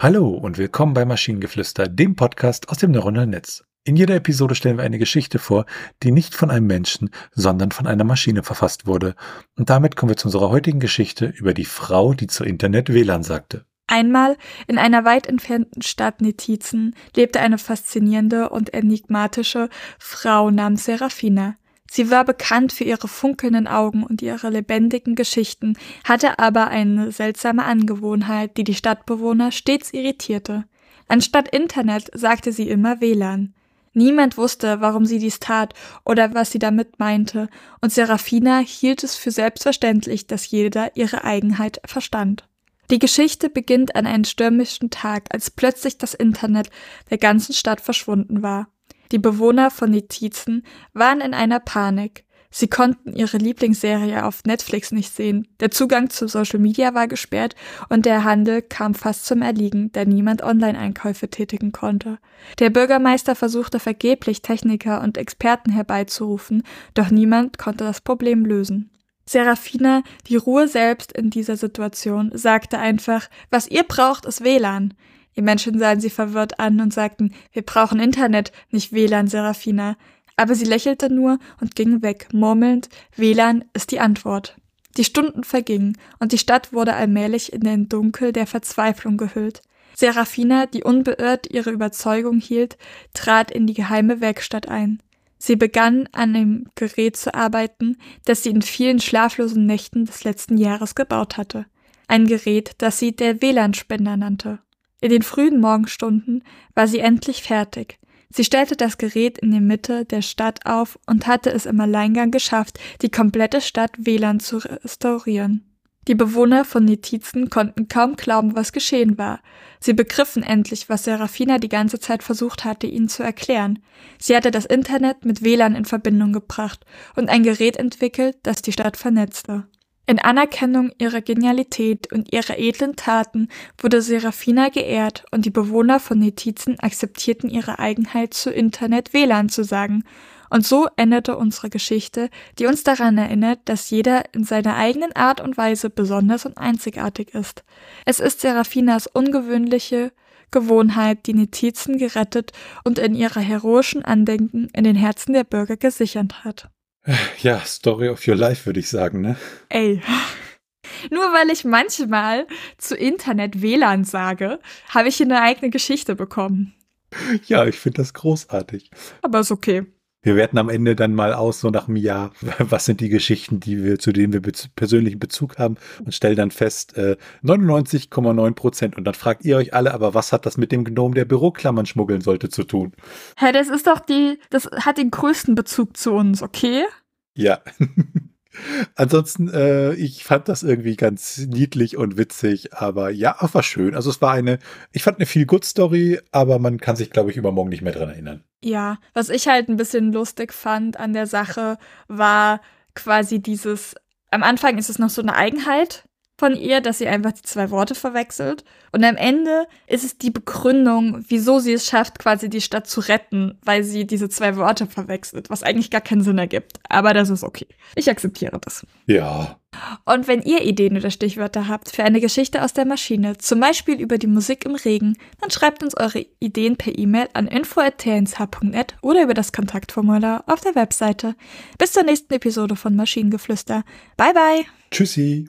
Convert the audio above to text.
Hallo und willkommen bei Maschinengeflüster, dem Podcast aus dem neuronalen Netz. In jeder Episode stellen wir eine Geschichte vor, die nicht von einem Menschen, sondern von einer Maschine verfasst wurde. Und damit kommen wir zu unserer heutigen Geschichte über die Frau, die zu Internet WLAN sagte. Einmal in einer weit entfernten Stadt Netizen lebte eine faszinierende und enigmatische Frau namens Serafina. Sie war bekannt für ihre funkelnden Augen und ihre lebendigen Geschichten, hatte aber eine seltsame Angewohnheit, die die Stadtbewohner stets irritierte. Anstatt Internet sagte sie immer WLAN. Niemand wusste, warum sie dies tat oder was sie damit meinte, und Serafina hielt es für selbstverständlich, dass jeder ihre Eigenheit verstand. Die Geschichte beginnt an einem stürmischen Tag, als plötzlich das Internet der ganzen Stadt verschwunden war. Die Bewohner von Nitizen waren in einer Panik. Sie konnten ihre Lieblingsserie auf Netflix nicht sehen. Der Zugang zu Social Media war gesperrt und der Handel kam fast zum Erliegen, da niemand Online-Einkäufe tätigen konnte. Der Bürgermeister versuchte vergeblich Techniker und Experten herbeizurufen, doch niemand konnte das Problem lösen. Serafina, die Ruhe selbst in dieser Situation, sagte einfach, was ihr braucht, ist WLAN. Die Menschen sahen sie verwirrt an und sagten, wir brauchen Internet, nicht WLAN, Serafina. Aber sie lächelte nur und ging weg, murmelnd, WLAN ist die Antwort. Die Stunden vergingen und die Stadt wurde allmählich in den Dunkel der Verzweiflung gehüllt. Serafina, die unbeirrt ihre Überzeugung hielt, trat in die geheime Werkstatt ein. Sie begann an einem Gerät zu arbeiten, das sie in vielen schlaflosen Nächten des letzten Jahres gebaut hatte. Ein Gerät, das sie der WLAN-Spender nannte. In den frühen Morgenstunden war sie endlich fertig. Sie stellte das Gerät in die Mitte der Stadt auf und hatte es im Alleingang geschafft, die komplette Stadt WLAN zu restaurieren. Die Bewohner von Netizen konnten kaum glauben, was geschehen war. Sie begriffen endlich, was Serafina die ganze Zeit versucht hatte, ihnen zu erklären. Sie hatte das Internet mit WLAN in Verbindung gebracht und ein Gerät entwickelt, das die Stadt vernetzte. In Anerkennung ihrer Genialität und ihrer edlen Taten wurde Serafina geehrt und die Bewohner von Netizen akzeptierten ihre Eigenheit zu Internet WLAN zu sagen. Und so endete unsere Geschichte, die uns daran erinnert, dass jeder in seiner eigenen Art und Weise besonders und einzigartig ist. Es ist Serafinas ungewöhnliche Gewohnheit, die Netizen gerettet und in ihrer heroischen Andenken in den Herzen der Bürger gesichert hat. Ja, Story of your life, würde ich sagen, ne? Ey. Nur weil ich manchmal zu Internet WLAN sage, habe ich hier eine eigene Geschichte bekommen. Ja, ich finde das großartig. Aber ist okay. Wir werten am Ende dann mal aus, so nach einem Jahr, was sind die Geschichten, die wir, zu denen wir bez persönlichen Bezug haben und stellen dann fest, äh, 99,9 Prozent. Und dann fragt ihr euch alle, aber was hat das mit dem Gnom, der Büroklammern schmuggeln sollte, zu tun? Hä, das ist doch die, das hat den größten Bezug zu uns, okay? Ja. Ansonsten, äh, ich fand das irgendwie ganz niedlich und witzig, aber ja, auch war schön. Also es war eine, ich fand eine viel good Story, aber man kann sich, glaube ich, übermorgen nicht mehr dran erinnern. Ja, was ich halt ein bisschen lustig fand an der Sache, war quasi dieses, am Anfang ist es noch so eine Eigenheit, von ihr, dass sie einfach die zwei Worte verwechselt. Und am Ende ist es die Begründung, wieso sie es schafft, quasi die Stadt zu retten, weil sie diese zwei Worte verwechselt, was eigentlich gar keinen Sinn ergibt. Aber das ist okay. Ich akzeptiere das. Ja. Und wenn ihr Ideen oder Stichwörter habt für eine Geschichte aus der Maschine, zum Beispiel über die Musik im Regen, dann schreibt uns eure Ideen per E-Mail an info.tnsh.net oder über das Kontaktformular auf der Webseite. Bis zur nächsten Episode von Maschinengeflüster. Bye bye. Tschüssi.